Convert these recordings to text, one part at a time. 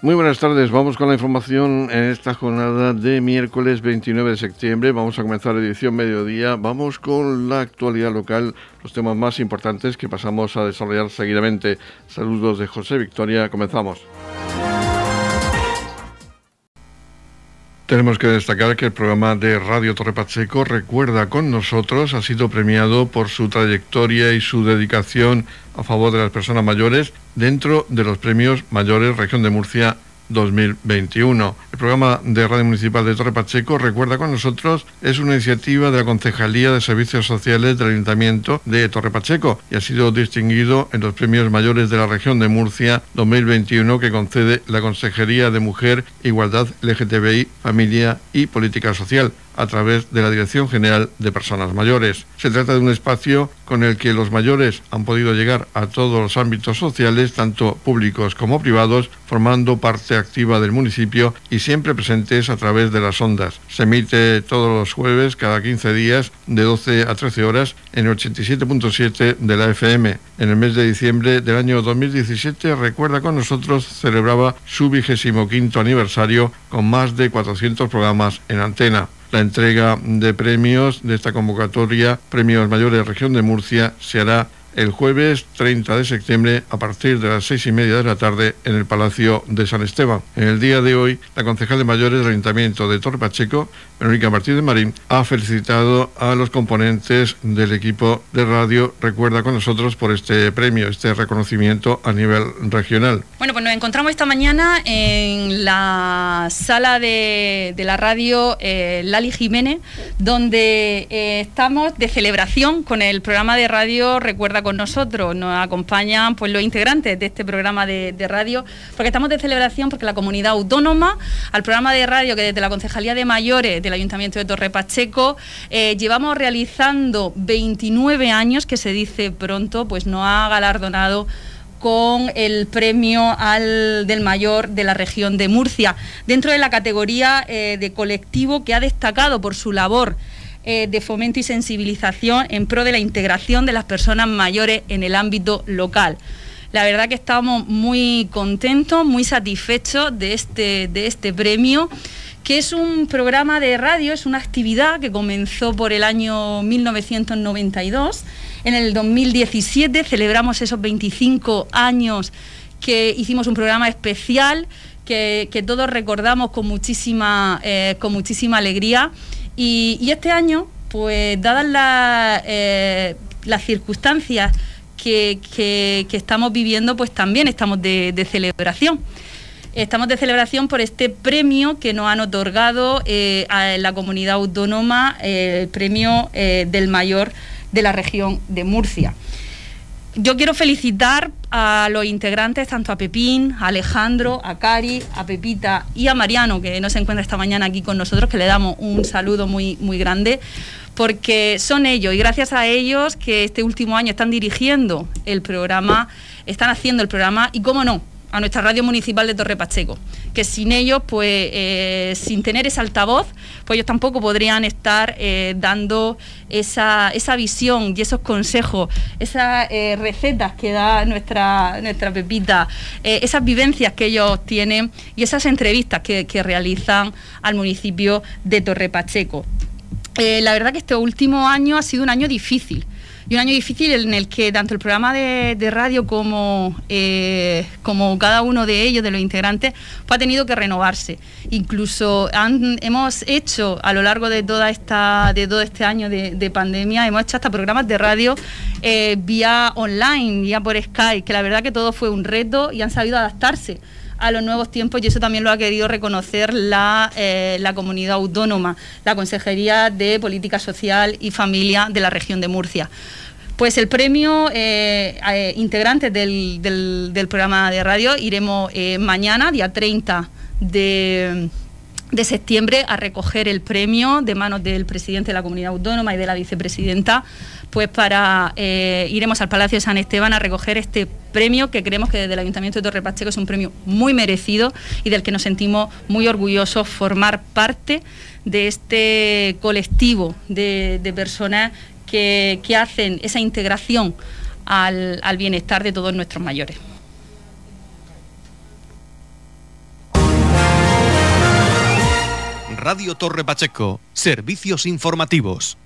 Muy buenas tardes, vamos con la información en esta jornada de miércoles 29 de septiembre. Vamos a comenzar la edición mediodía. Vamos con la actualidad local, los temas más importantes que pasamos a desarrollar seguidamente. Saludos de José Victoria, comenzamos. Tenemos que destacar que el programa de Radio Torre Pacheco recuerda con nosotros, ha sido premiado por su trayectoria y su dedicación a favor de las personas mayores dentro de los premios mayores Región de Murcia 2021. El programa de Radio Municipal de Torre Pacheco, recuerda con nosotros, es una iniciativa de la Concejalía de Servicios Sociales del Ayuntamiento de Torre Pacheco y ha sido distinguido en los premios mayores de la región de Murcia 2021 que concede la Consejería de Mujer, Igualdad LGTBI, Familia y Política Social a través de la Dirección General de Personas Mayores. Se trata de un espacio con el que los mayores han podido llegar a todos los ámbitos sociales, tanto públicos como privados, formando parte activa del municipio y siempre presentes a través de las ondas. Se emite todos los jueves, cada 15 días, de 12 a 13 horas, en el 87.7 de la FM. En el mes de diciembre del año 2017, recuerda con nosotros, celebraba su vigésimo quinto aniversario con más de 400 programas en antena. La entrega de premios de esta convocatoria, Premios Mayores Región de Murcia, se hará el jueves 30 de septiembre a partir de las seis y media de la tarde en el Palacio de San Esteban. En el día de hoy, la concejal de mayores del Ayuntamiento de Torre Pacheco, Verónica Martínez Marín, ha felicitado a los componentes del equipo de radio Recuerda con nosotros por este premio, este reconocimiento a nivel regional. Bueno, pues nos encontramos esta mañana en la sala de, la radio eh, Lali Jiménez, donde eh, estamos de celebración con el programa de radio Recuerda con nosotros, nos acompañan pues los integrantes de este programa de, radio, porque estamos de celebración porque la comunidad autónoma, al programa de radio que desde la Concejalía de Mayores del Ayuntamiento de Torre Pacheco eh, llevamos realizando 29 años, que se dice pronto, pues nos ha galardonado con el premio al del mayor de la región de Murcia, dentro de la categoría eh, de colectivo que ha destacado por su labor eh, de fomento y sensibilización en pro de la integración de las personas mayores en el ámbito local. La verdad que estamos muy contentos, muy satisfechos de este, de este premio, que es un programa de radio, es una actividad que comenzó por el año 1992. En el 2017 celebramos esos 25 años que hicimos un programa especial que, todos recordamos con muchísima, eh, con muchísima alegría y, este año, pues dadas eh, las circunstancias que, estamos viviendo, pues también estamos de, celebración. Estamos de celebración por este premio que nos han otorgado eh, a la comunidad autónoma, eh, el premio del mayor de la región de Murcia. Yo quiero felicitar a los integrantes, tanto a Pepín, a Alejandro, a Cari, a Pepita y a Mariano, que no se encuentra esta mañana aquí con nosotros, que le damos un saludo muy, muy grande, porque son ellos. Y gracias a ellos que este último año están dirigiendo el programa, están haciendo el programa y, cómo no, a nuestra radio municipal de Torre Pacheco, que sin ellos, pues eh, sin tener ese altavoz, pues ellos tampoco podrían estar eh, dando esa, visión y esos consejos, esas eh, recetas que da nuestra, nuestra Pepita, esas vivencias que ellos tienen y esas entrevistas que, que realizan al municipio de Torre Pacheco. la verdad que este último año ha sido un año difícil y un año difícil en el que tanto el programa de, radio como, eh, como cada uno de ellos, de los integrantes, pues ha tenido que renovarse. Incluso hemos hecho a lo largo de, toda esta, de todo este año de, pandemia, hemos hecho hasta programas de radio eh, vía online, vía por Skype, que la verdad que todo fue un reto y han sabido adaptarse a los nuevos tiempos y eso también lo ha querido reconocer la, eh, la comunidad autónoma, la Consejería de Política Social y Familia de la región de Murcia. Pues el premio eh, eh, integrantes del, del, programa de radio iremos mañana, día 30 de, de, septiembre, a recoger el premio de manos del presidente de la comunidad autónoma y de la vicepresidenta pues para eh, iremos al Palacio de San Esteban a recoger este premio que creemos que desde el Ayuntamiento de Torre Pacheco es un premio muy merecido y del que nos sentimos muy orgullosos formar parte de este colectivo de, personas que, hacen esa integración al bienestar de todos nuestros mayores. Radio Torre Pacheco. Servicios informativos.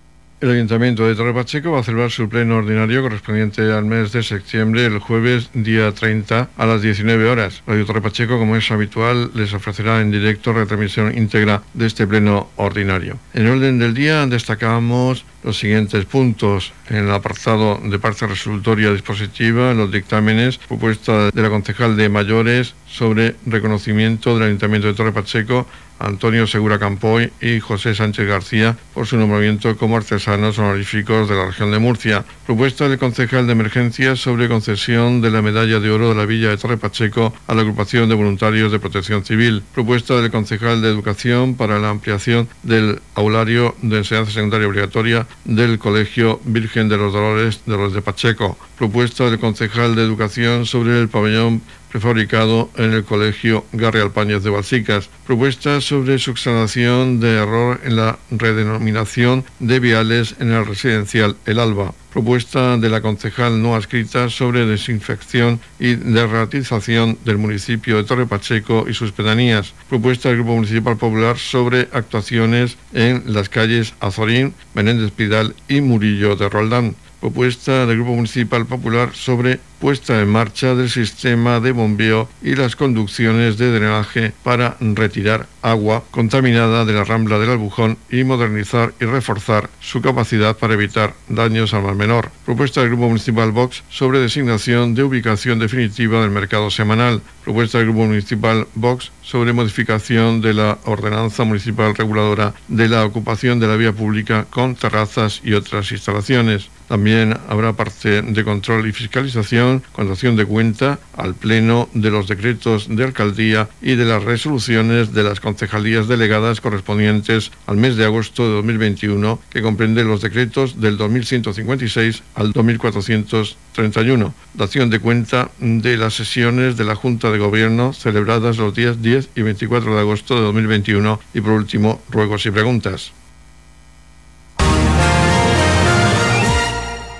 El Ayuntamiento de Torre Pacheco va a celebrar su pleno ordinario correspondiente al mes de septiembre, el jueves día 30 a las 19 horas. Radio Torre Pacheco, como es habitual, les ofrecerá en directo retransmisión íntegra de este pleno ordinario. En orden del día destacamos los siguientes puntos. En el apartado de parte resolutoria dispositiva, los dictámenes, propuesta de la concejal de mayores sobre reconocimiento del Ayuntamiento de Torre Pacheco Antonio Segura Campoy y José Sánchez García por su nombramiento como artesanos honoríficos de la región de Murcia. Propuesta del concejal de emergencia sobre concesión de la medalla de oro de la Villa de Torre Pacheco a la agrupación de voluntarios de protección civil. Propuesta del concejal de educación para la ampliación del aulario de enseñanza secundaria obligatoria del Colegio Virgen de los Dolores de los de Pacheco. Propuesta del concejal de educación sobre el pabellón prefabricado en el Colegio Garri Alpañez de Balsicas. Propuesta sobre subsanación de error en la redenominación de viales en el residencial El Alba. Propuesta de la concejal no adscrita sobre desinfección y derratización del municipio de Torre Pacheco y sus pedanías. Propuesta del Grupo Municipal Popular sobre actuaciones en las calles Azorín, Menéndez Pidal y Murillo de Roldán propuesta del Grupo Municipal Popular sobre puesta en marcha del sistema de bombeo y las conducciones de drenaje para retirar agua contaminada de la rambla del Albujón y modernizar y reforzar su capacidad para evitar daños al mar menor. Propuesta del Grupo Municipal Vox sobre designación de ubicación definitiva del mercado semanal. Propuesta del Grupo Municipal Vox sobre modificación de la ordenanza municipal reguladora de la ocupación de la vía pública con terrazas y otras instalaciones. También habrá parte de control y fiscalización, contación de cuenta al Pleno de los decretos de alcaldía y de las resoluciones de las concejalías delegadas correspondientes al mes de agosto de 2021, que comprende los decretos del 2156 al 2431. Dación de cuenta de las sesiones de la Junta de Gobierno celebradas los días 10 y 24 de agosto de 2021 y por último, ruegos y preguntas.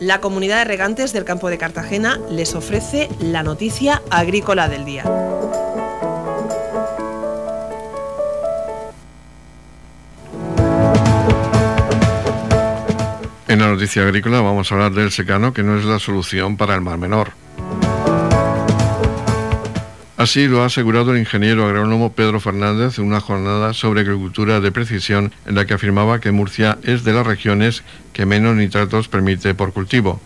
La comunidad de regantes del campo de Cartagena les ofrece la noticia agrícola del día. En la noticia agrícola vamos a hablar del secano, que no es la solución para el mar menor. Así lo ha asegurado el ingeniero agrónomo Pedro Fernández en una jornada sobre agricultura de precisión en la que afirmaba que Murcia es de las regiones que menos nitratos permite por cultivo.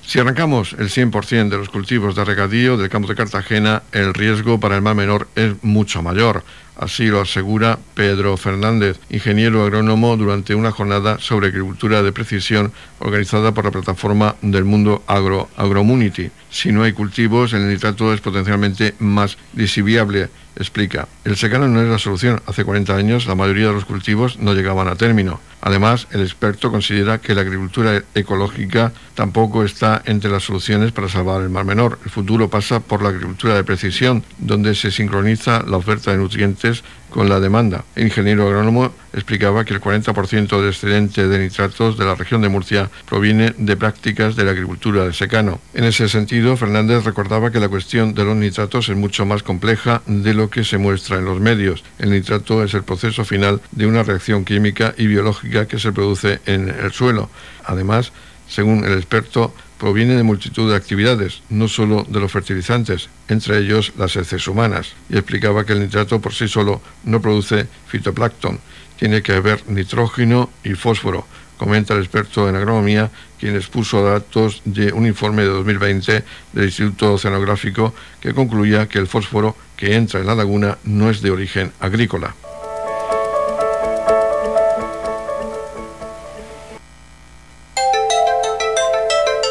Si arrancamos el 100% de los cultivos de regadío del campo de Cartagena, el riesgo para el mar menor es mucho mayor. Así lo asegura Pedro Fernández, ingeniero agrónomo, durante una jornada sobre agricultura de precisión organizada por la plataforma del mundo agro Agromunity. Si no hay cultivos, el nitrato es potencialmente más lisiviable explica, el secano no es la solución. Hace 40 años la mayoría de los cultivos no llegaban a término. Además, el experto considera que la agricultura ecológica tampoco está entre las soluciones para salvar el mar menor. El futuro pasa por la agricultura de precisión, donde se sincroniza la oferta de nutrientes con la demanda. El ingeniero agrónomo explicaba que el 40% del excedente de nitratos de la región de Murcia proviene de prácticas de la agricultura de secano. En ese sentido, Fernández recordaba que la cuestión de los nitratos es mucho más compleja de lo que se muestra en los medios. El nitrato es el proceso final de una reacción química y biológica que se produce en el suelo. Además, según el experto, proviene de multitud de actividades, no solo de los fertilizantes, entre ellos las heces humanas, y explicaba que el nitrato por sí solo no produce fitoplancton, tiene que haber nitrógeno y fósforo, comenta el experto en agronomía, quien expuso datos de un informe de 2020 del Instituto Oceanográfico que concluía que el fósforo que entra en la laguna no es de origen agrícola.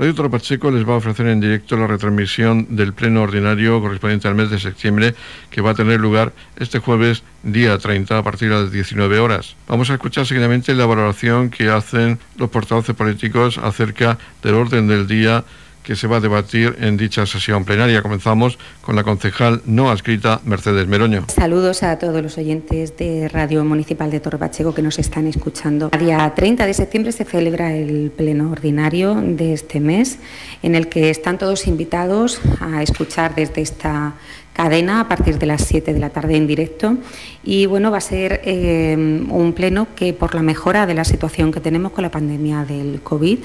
Radio Toro Pacheco les va a ofrecer en directo la retransmisión del pleno ordinario correspondiente al mes de septiembre que va a tener lugar este jueves día 30 a partir de las 19 horas. Vamos a escuchar seguidamente la valoración que hacen los portavoces políticos acerca del orden del día que se va a debatir en dicha sesión plenaria. Comenzamos con la concejal no adscrita Mercedes Meroño. Saludos a todos los oyentes de Radio Municipal de Torre Pacheco que nos están escuchando. El día 30 de septiembre se celebra el pleno ordinario de este mes en el que están todos invitados a escuchar desde esta cadena a partir de las 7 de la tarde en directo y bueno va a ser eh, un pleno que por la mejora de la situación que tenemos con la pandemia del COVID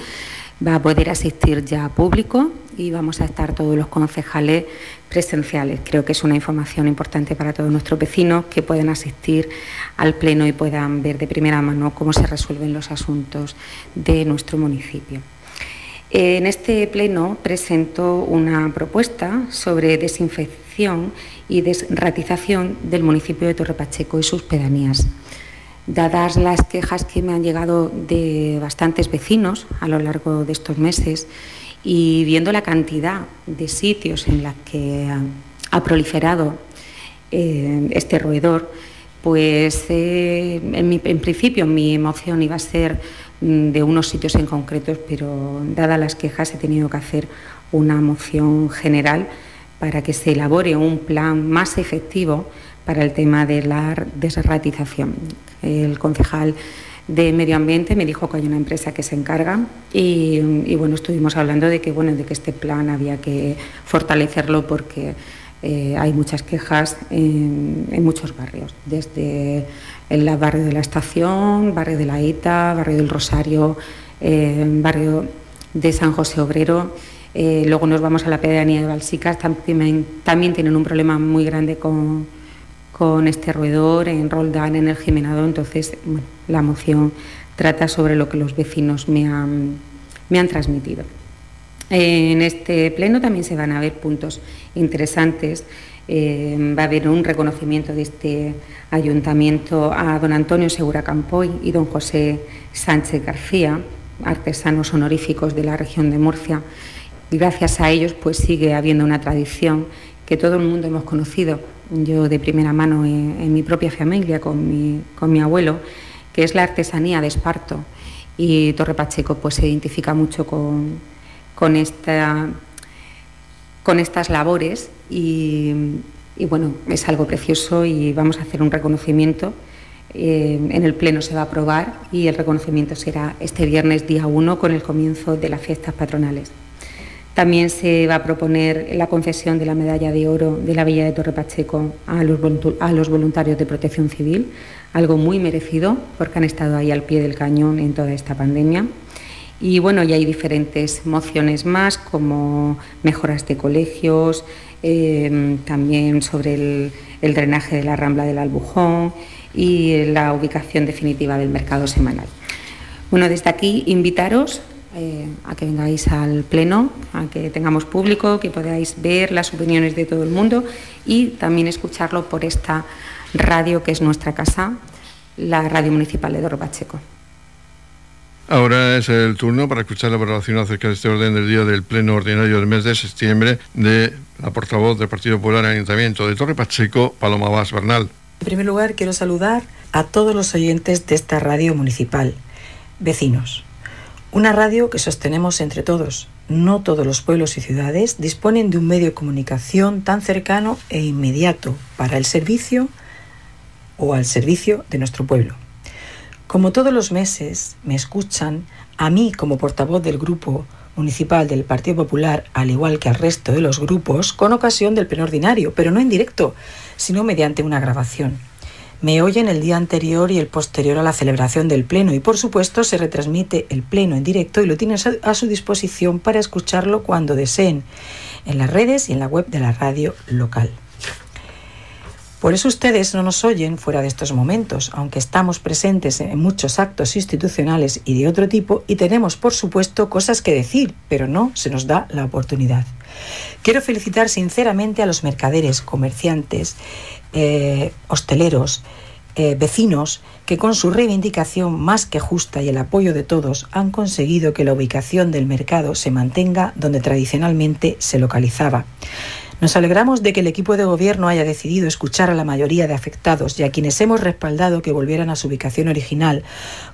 va a poder asistir ya público y vamos a estar todos los concejales presenciales. Creo que es una información importante para todos nuestros vecinos que puedan asistir al Pleno y puedan ver de primera mano cómo se resuelven los asuntos de nuestro municipio. En este Pleno presento una propuesta sobre desinfección y desratización del municipio de Torrepacheco y sus pedanías. Dadas las quejas que me han llegado de bastantes vecinos a lo largo de estos meses y viendo la cantidad de sitios en los que ha, proliferado eh, este roedor, pues eh, en, principio mi emoción iba a ser mm, de unos sitios en concretos, pero dadas las quejas he tenido que hacer una moción general para que se elabore un plan más efectivo para el tema de la desratización el concejal de Medio Ambiente me dijo que hay una empresa que se encarga y, bueno, estuvimos hablando de que, bueno, de que este plan había que fortalecerlo porque eh, hay muchas quejas en, muchos barrios, desde el barrio de la Estación, barrio de la Ita, barrio del Rosario, eh, barrio de San José Obrero. Eh, luego nos vamos a la pedanía de Balsicas, también tienen un problema muy grande con, con este roedor en Roldán, en el Jimenado. Entonces, la moción trata sobre lo que los vecinos me han, me han transmitido. En este pleno también se van a ver puntos interesantes. Eh, va a haber un reconocimiento de este ayuntamiento a don Antonio Segura Campoy y don José Sánchez García, artesanos honoríficos de la región de Murcia. Gracias a ellos pues sigue habiendo una tradición que todo el mundo hemos conocido yo de primera mano en, mi propia familia con mi, con mi, abuelo, que es la artesanía de esparto. Y Torre Pacheco pues, se identifica mucho con, con, esta, con estas labores y, bueno, es algo precioso y vamos a hacer un reconocimiento. Eh, en el Pleno se va a aprobar y el reconocimiento será este viernes día 1 con el comienzo de las fiestas patronales. También se va a proponer la concesión de la medalla de oro de la Villa de Torre Pacheco a los, voluntarios de protección civil, algo muy merecido porque han estado ahí al pie del cañón en toda esta pandemia. Y bueno, ya hay diferentes mociones más, como mejoras de colegios, eh, también sobre el, el, drenaje de la rambla del Albujón y la ubicación definitiva del mercado semanal. Bueno, desde aquí invitaros eh, a que vengáis al pleno, a que tengamos público, que podáis ver las opiniones de todo el mundo y también escucharlo por esta radio que es nuestra casa, la Radio Municipal de Doro Pacheco. Ahora es el turno para escuchar la valoración acerca de este orden del día del Pleno Ordinario del mes de septiembre de la portavoz del Partido Popular en el Ayuntamiento de Torre Pacheco, Paloma Vaz Bernal. En primer lugar, quiero saludar a todos los oyentes de esta radio municipal, vecinos. Una radio que sostenemos entre todos. No todos los pueblos y ciudades disponen de un medio de comunicación tan cercano e inmediato para el servicio o al servicio de nuestro pueblo. Como todos los meses me escuchan a mí como portavoz del grupo municipal del Partido Popular, al igual que al resto de los grupos, con ocasión del pleno ordinario, pero no en directo, sino mediante una grabación. Me oyen el día anterior y el posterior a la celebración del Pleno y por supuesto se retransmite el Pleno en directo y lo tienen a su disposición para escucharlo cuando deseen en las redes y en la web de la radio local. Por eso ustedes no nos oyen fuera de estos momentos, aunque estamos presentes en muchos actos institucionales y de otro tipo y tenemos, por supuesto, cosas que decir, pero no se nos da la oportunidad. Quiero felicitar sinceramente a los mercaderes, comerciantes, eh, hosteleros, eh, vecinos que con su reivindicación más que justa y el apoyo de todos han conseguido que la ubicación del mercado se mantenga donde tradicionalmente se localizaba. Nos alegramos de que el equipo de gobierno haya decidido escuchar a la mayoría de afectados y a quienes hemos respaldado que volvieran a su ubicación original,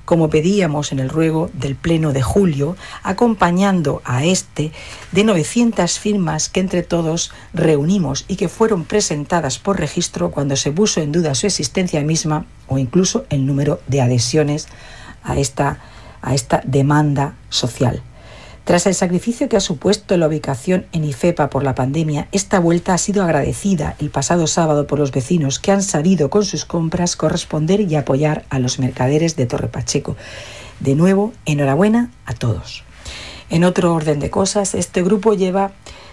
como pedíamos en el ruego del Pleno de julio, acompañando a este de 900 firmas que entre todos reunimos y que fueron presentadas por registro cuando se puso en duda su existencia misma o incluso el número de adhesiones a esta, a esta demanda social. Tras el sacrificio que ha supuesto la ubicación en IFEPA por la pandemia, esta vuelta ha sido agradecida el pasado sábado por los vecinos que han sabido con sus compras corresponder y apoyar a los mercaderes de Torre Pacheco. De nuevo, enhorabuena a todos. En otro orden de cosas, este grupo lleva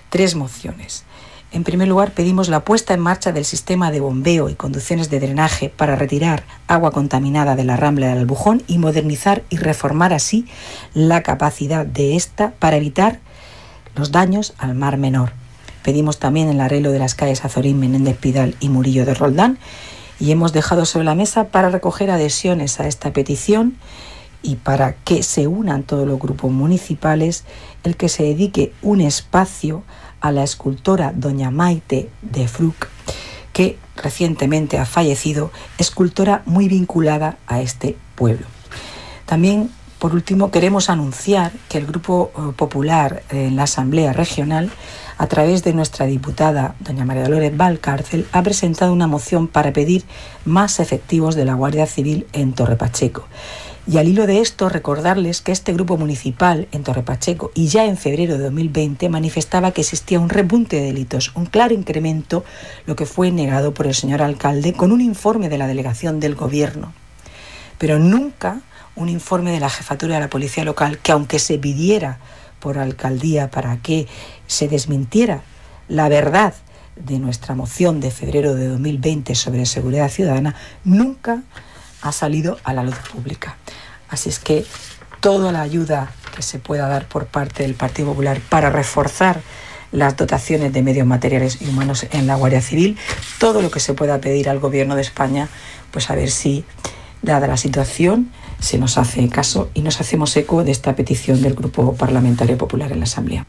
tres mociones. En primer lugar, pedimos la puesta en marcha del sistema de bombeo y conducciones de drenaje para retirar agua contaminada de la rambla del Albujón y modernizar y reformar así la capacidad de esta para evitar los daños al mar menor. Pedimos también el arreglo de las calles Azorín, Menéndez Pidal y Murillo de Roldán y hemos dejado sobre la mesa para recoger adhesiones a esta petición y para que se unan todos los grupos municipales el que se dedique un espacio a la escultora doña Maite de Fruc, que recientemente ha fallecido, escultora muy vinculada a este pueblo. También, por último, queremos anunciar que el Grupo eh, Popular en la Asamblea Regional, a través de nuestra diputada doña María Dolores Valcárcel, ha presentado una moción para pedir más efectivos de la Guardia Civil en Torre Pacheco. Y al hilo de esto, recordarles que este grupo municipal en Torre Pacheco y ya en febrero de 2020 manifestaba que existía un repunte de delitos, un claro incremento, lo que fue negado por el señor alcalde con un informe de la delegación del gobierno. Pero nunca un informe de la jefatura de la policía local que aunque se pidiera por alcaldía para que se desmintiera la verdad de nuestra moción de febrero de 2020 sobre seguridad ciudadana, nunca ha salido a la luz pública. Así es que toda la ayuda que se pueda dar por parte del Partido Popular para reforzar las dotaciones de medios materiales y humanos en la Guardia Civil, todo lo que se pueda pedir al Gobierno de España, pues a ver si, dada la situación, se nos hace caso y nos hacemos eco de esta petición del Grupo Parlamentario Popular en la Asamblea.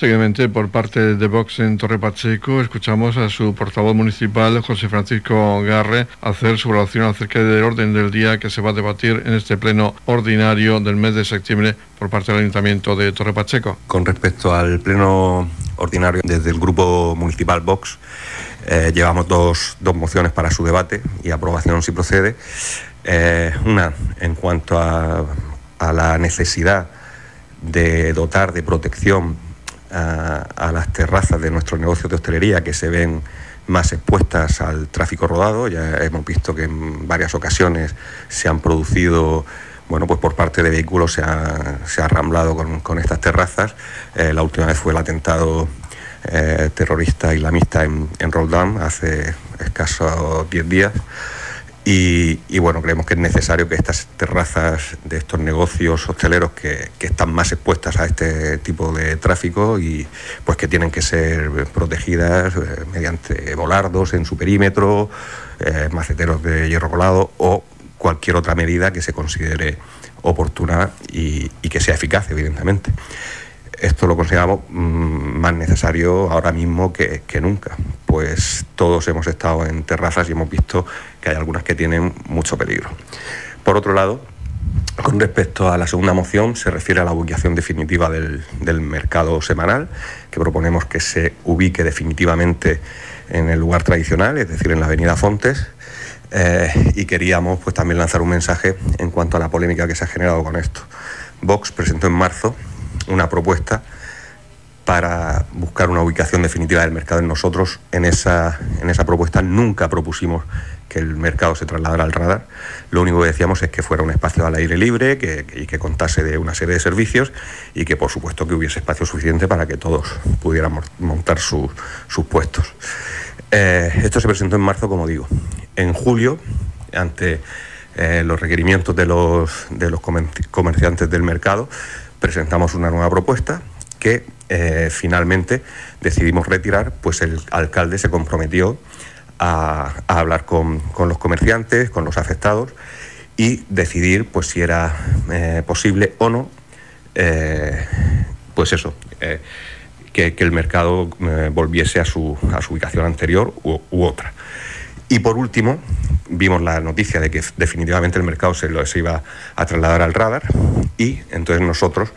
Seguidamente, por parte de Vox en Torre Pacheco, escuchamos a su portavoz municipal, José Francisco Garre, hacer su relación acerca del orden del día que se va a debatir en este pleno ordinario del mes de septiembre por parte del Ayuntamiento de Torre Pacheco. Con respecto al pleno ordinario desde el Grupo Municipal Vox, eh, llevamos dos, mociones para su debate y aprobación si procede. Eh, una en cuanto a, a la necesidad de dotar de protección a, las terrazas de nuestros negocios de hostelería que se ven más expuestas al tráfico rodado. Ya hemos visto que en varias ocasiones se han producido, bueno, pues por parte de vehículos se ha, se ramblado con, estas terrazas. Eh, la última vez fue el atentado eh, terrorista islamista en, en Roldán hace escasos 10 días. Y, bueno, creemos que es necesario que estas terrazas de estos negocios hosteleros que, están más expuestas a este tipo de tráfico y pues que tienen que ser protegidas eh, mediante volardos en su perímetro, eh, maceteros de hierro colado o cualquier otra medida que se considere oportuna y que sea eficaz, evidentemente esto lo consideramos mm, más necesario ahora mismo que, nunca, pues todos hemos estado en terrazas y hemos visto que hay algunas que tienen mucho peligro. Por otro lado, con respecto a la segunda moción, se refiere a la ubicación definitiva del, mercado semanal, que proponemos que se ubique definitivamente en el lugar tradicional, es decir, en la avenida Fontes, eh, y queríamos pues, también lanzar un mensaje en cuanto a la polémica que se ha generado con esto. Vox presentó en marzo una propuesta para buscar una ubicación definitiva del mercado. Nosotros en esa, en esa propuesta nunca propusimos que el mercado se trasladara al radar. Lo único que decíamos es que fuera un espacio al aire libre que, y que contase de una serie de servicios y que por supuesto que hubiese espacio suficiente para que todos pudiéramos montar sus puestos. Eh, esto se presentó en marzo, como digo. En julio, ante eh, los requerimientos de los, de los comerciantes del mercado, presentamos una nueva propuesta que eh, finalmente decidimos retirar, pues el alcalde se comprometió a, hablar con, los comerciantes, con los afectados y decidir pues si era eh, posible o no, eh, pues eso, que, el mercado volviese a su, a su, ubicación anterior u, otra. Y por último, vimos la noticia de que definitivamente el mercado se, iba a trasladar al radar y entonces nosotros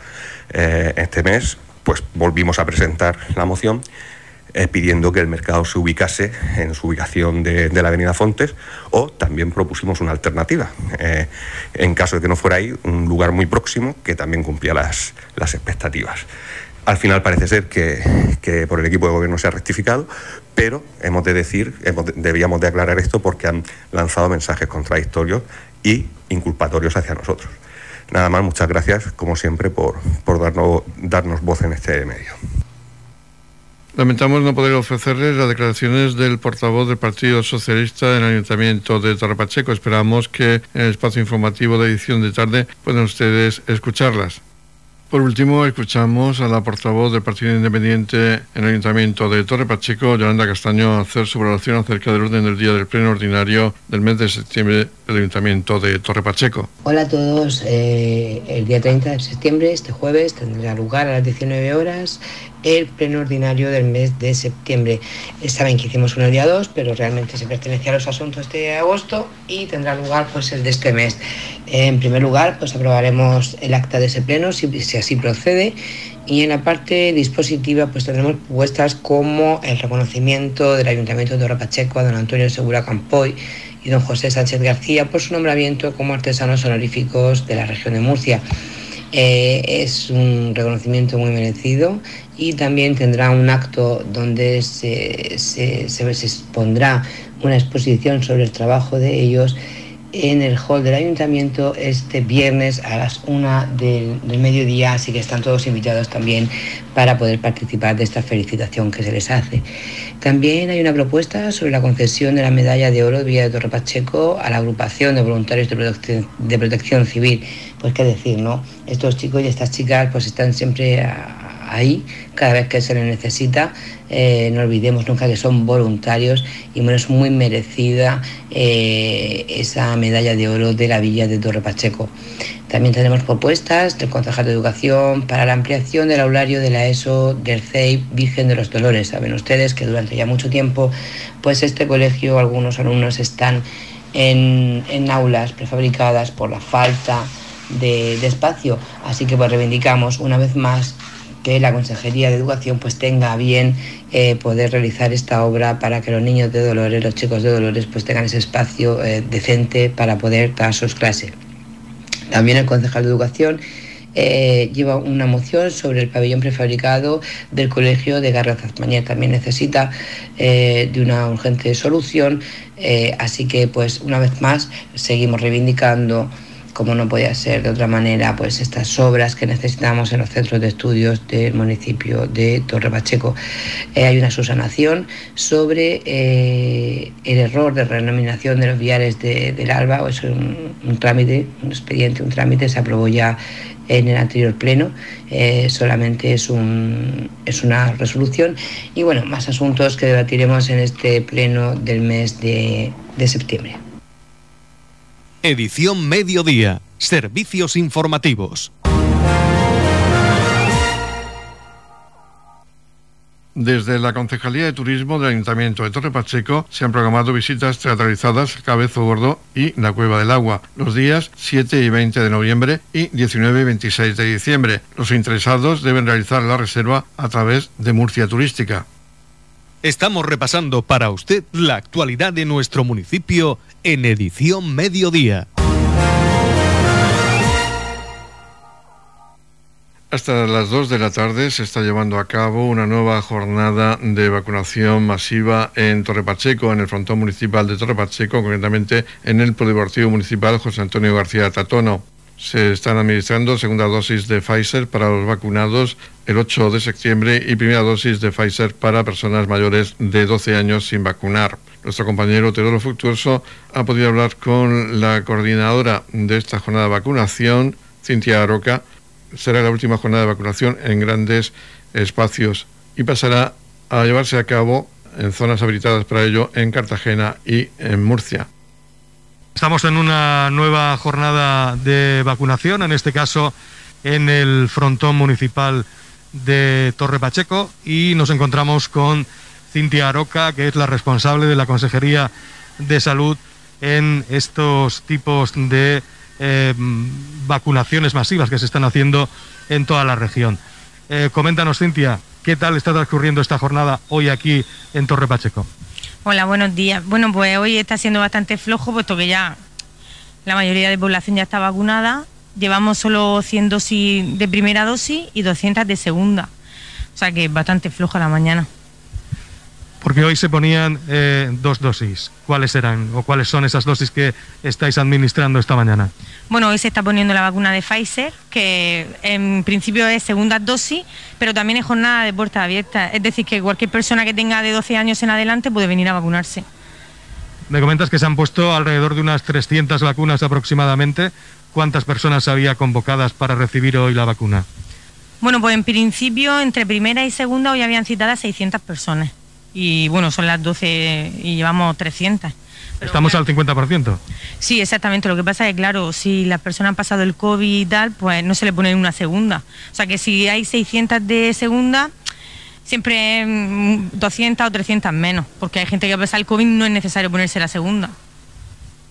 este mes pues volvimos a presentar la moción eh, pidiendo que el mercado se ubicase en su ubicación de, la Avenida Fontes o también propusimos una alternativa. Eh, en caso de que no fuera ahí, un lugar muy próximo que también cumplía las, las expectativas. Al final parece ser que, por el equipo de gobierno se ha rectificado, pero hemos de decir, debíamos de aclarar esto porque han lanzado mensajes contradictorios y inculpatorios hacia nosotros. Nada más, muchas gracias, como siempre, por, por darnos, darnos voz en este medio. Lamentamos no poder ofrecerles las declaraciones del portavoz del Partido Socialista en el Ayuntamiento de Torre Pacheco. Esperamos que en el espacio informativo de edición de tarde puedan ustedes escucharlas. Por último, escuchamos a la portavoz del Partido Independiente en el Ayuntamiento de Torre Pacheco, Yolanda Castaño, hacer su valoración acerca del orden del día del pleno ordinario del mes de septiembre del Ayuntamiento de Torre Pacheco. Hola a todos. Eh, el día 30 de septiembre, este jueves, tendrá lugar a las 19 horas el pleno ordinario del mes de septiembre. Saben que hicimos uno el día 2, pero realmente se pertenece a los asuntos de agosto y tendrá lugar pues el de este mes. En primer lugar, pues aprobaremos el acta de ese pleno, si, así procede, y en la parte dispositiva pues tendremos propuestas como el reconocimiento del Ayuntamiento de Torre Pacheco a don Antonio Segura Campoy y don José Sánchez García por su nombramiento como artesanos honoríficos de la región de Murcia. Eh, es un reconocimiento muy merecido y también tendrá un acto donde se, se, se, expondrá una exposición sobre el trabajo de ellos en el hall del ayuntamiento este viernes a las una del, del, mediodía, así que están todos invitados también para poder participar de esta felicitación que se les hace. También hay una propuesta sobre la concesión de la medalla de oro de Villa de Torre Pacheco a la agrupación de voluntarios de protección, de protección civil. Pues qué decir, ¿no? Estos chicos y estas chicas pues están siempre ahí cada vez que se les necesita. Eh, no olvidemos nunca que son voluntarios y bueno, es muy merecida eh, esa medalla de oro de la Villa de Torre Pacheco. También tenemos propuestas del concejal de Educación para la ampliación del aulario de la ESO del CEIP Virgen de los Dolores. Saben ustedes que durante ya mucho tiempo, pues este colegio, algunos alumnos están en, aulas prefabricadas por la falta de, espacio. Así que pues reivindicamos una vez más que la Consejería de Educación pues tenga bien eh, poder realizar esta obra para que los niños de Dolores, los chicos de Dolores, pues tengan ese espacio eh, decente para poder dar sus clases. También el concejal de Educación eh, lleva una moción sobre el pabellón prefabricado del Colegio de Garrazazmañé. También necesita de una urgente solución, así que pues una vez más seguimos reivindicando como no podía ser de otra manera, pues estas obras que necesitamos en los centros de estudios del municipio de Torre Pacheco. Eh, hay una subsanación sobre eh, el error de renominación de los viales del ALBA, es un, trámite, un expediente, un trámite, se aprobó ya en el anterior pleno, eh, solamente es, un, es una resolución y bueno, más asuntos que debatiremos en este pleno del mes de septiembre. Edición Mediodía. Servicios informativos. Desde la Concejalía de Turismo del Ayuntamiento de Torre Pacheco se han programado visitas teatralizadas Cabezo Gordo y La Cueva del Agua los días 7 y 20 de noviembre y 19 y 26 de diciembre. Los interesados deben realizar la reserva a través de Murcia Turística. Estamos repasando para usted la actualidad de nuestro municipio en edición mediodía. Hasta las 2 de la tarde se está llevando a cabo una nueva jornada de vacunación masiva en Torre Pacheco, en el frontón municipal de Torre Pacheco, concretamente en el Polideportivo Municipal José Antonio García Tatono. Se están administrando segunda dosis de Pfizer para los vacunados el 8 de septiembre y primera dosis de Pfizer para personas mayores de 12 años sin vacunar. Nuestro compañero Teodoro Fructuoso ha podido hablar con la coordinadora de esta jornada de vacunación, Cintia Aroca, será la última jornada de vacunación en grandes espacios y pasará a llevarse a cabo en zonas habilitadas para ello en Cartagena y en Murcia. Estamos en una nueva jornada de vacunación, en este caso en el frontón municipal de Torre Pacheco y nos encontramos con Cintia Aroca, que es la responsable de la Consejería de Salud en estos tipos de eh, vacunaciones masivas que se están haciendo en toda la región. Eh, coméntanos, Cintia, ¿qué tal está transcurriendo esta jornada hoy aquí en Torre Pacheco? Hola, buenos días. Bueno, pues hoy está siendo bastante flojo, puesto que ya la mayoría de población ya está vacunada. Llevamos solo 100 dosis de primera dosis y 200 de segunda. O sea que es bastante floja la mañana. Porque hoy se ponían eh, dos dosis. ¿Cuáles eran o cuáles son esas dosis que estáis administrando esta mañana? Bueno, hoy se está poniendo la vacuna de Pfizer, que en principio es segunda dosis, pero también es jornada de puerta abierta. Es decir, que cualquier persona que tenga de 12 años en adelante puede venir a vacunarse. Me comentas que se han puesto alrededor de unas 300 vacunas aproximadamente. ¿Cuántas personas había convocadas para recibir hoy la vacuna? Bueno, pues en principio, entre primera y segunda, hoy habían citadas 600 personas y bueno, son las 12 y llevamos 300. ¿Estamos al 50%? Sí, exactamente. Lo que pasa es que, claro, si las personas han pasado el COVID y tal, pues no se le pone una segunda. O sea que si hay 600 de segunda, siempre 200 o 300 menos, porque hay gente que pasa el COVID no es necesario ponerse la segunda.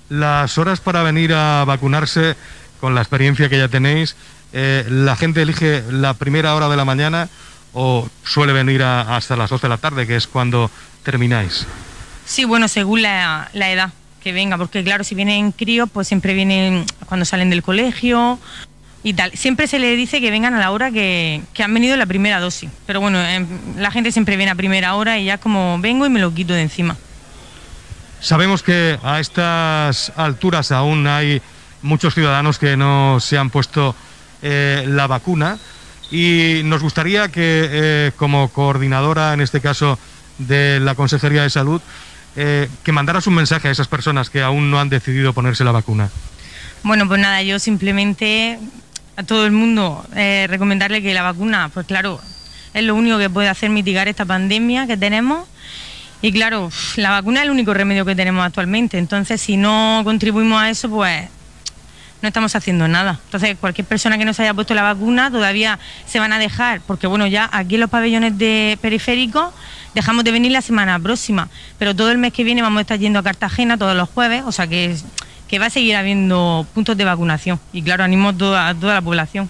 Las horas para venir a vacunarse, con la experiencia que ya tenéis, eh, ¿la gente elige la primera hora de la mañana o suele venir hasta las 12 de la tarde, que es cuando termináis? Sí, bueno, según la, edad que venga, porque claro, si vienen críos, pues siempre vienen cuando salen del colegio y tal. Siempre se le dice que vengan a la hora que, han venido la primera dosis, pero bueno, em, la gente siempre viene a primera hora y ya como vengo y me lo quito de encima. Sabemos que a estas alturas aún hay muchos ciudadanos que no se han puesto eh, la vacuna y nos gustaría que eh, como coordinadora, en este caso de la Consejería de Salud, eh, que mandaras un mensaje a esas personas que aún no han decidido ponerse la vacuna. Bueno, pues nada, yo simplemente a todo el mundo eh, recomendarle que la vacuna, pues claro, es lo único que puede hacer mitigar esta pandemia que tenemos. Y claro, la vacuna es el único remedio que tenemos actualmente. Entonces, si no contribuimos a eso, pues no estamos haciendo nada. Entonces, cualquier persona que no se haya puesto la vacuna todavía se van a dejar, porque bueno, ya aquí en los pabellones de periféricos dejamos de venir la semana próxima, pero todo el mes que viene vamos a estar yendo a Cartagena todos los jueves, o sea que, que va a seguir habiendo puntos de vacunación y claro, animo a toda, la población.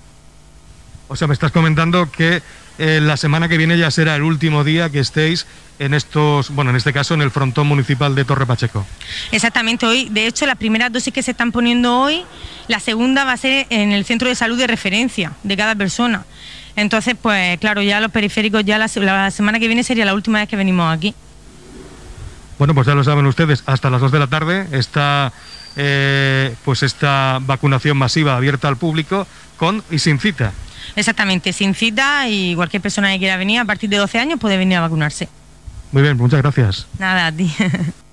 O sea, me estás comentando que eh, la semana que viene ya será el último día que estéis en estos, bueno, en este caso en el frontón municipal de Torre Pacheco. Exactamente, hoy, de hecho, las primeras dosis que se están poniendo hoy, la segunda va a ser en el centro de salud de referencia de cada persona. Entonces, pues claro, ya los periféricos, ya la, semana que viene sería la última vez que venimos aquí. Bueno, pues ya lo saben ustedes, hasta las 2 de la tarde está eh, pues esta vacunación masiva abierta al público con y sin cita. Exactamente, sin cita y cualquier persona que quiera venir a partir de 12 años puede venir a vacunarse. Muy bien, muchas gracias. Nada, a ti.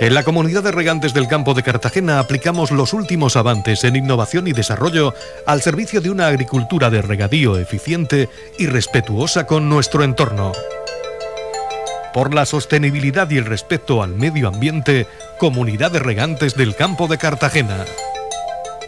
En la comunidad de regantes del campo de Cartagena aplicamos los últimos avances en innovación y desarrollo al servicio de una agricultura de regadío eficiente y respetuosa con nuestro entorno. Por la sostenibilidad y el respeto al medio ambiente, Comunidad de Regantes del Campo de Cartagena.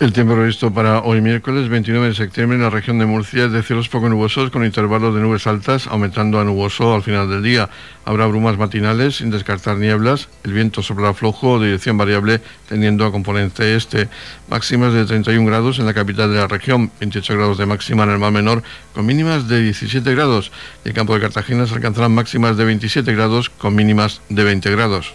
El tiempo previsto para hoy miércoles 29 de septiembre en la región de Murcia es de cielos poco nubosos con intervalos de nubes altas aumentando a nuboso al final del día. Habrá brumas matinales sin descartar nieblas. El viento soplará flojo de dirección variable tendiendo a componente este. Máximas de 31 grados en la capital de la región, 28 grados de máxima en el mar menor con mínimas de 17 grados. Y el campo de Cartagena se alcanzarán máximas de 27 grados con mínimas de 20 grados.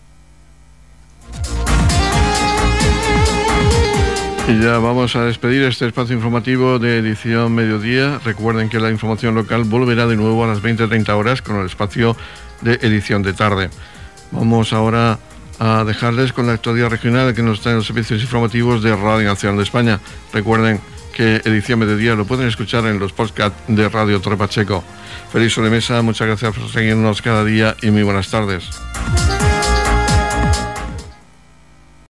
Y ya vamos a despedir este espacio informativo de edición mediodía. Recuerden que la información local volverá de nuevo a las 20-30 horas con el espacio de edición de tarde. Vamos ahora a dejarles con la actualidad regional que nos traen los servicios informativos de Radio Nacional de España. Recuerden que edición mediodía lo pueden escuchar en los podcasts de Radio Torre Pacheco. Feliz sobremesa, muchas gracias por seguirnos cada día y muy buenas tardes.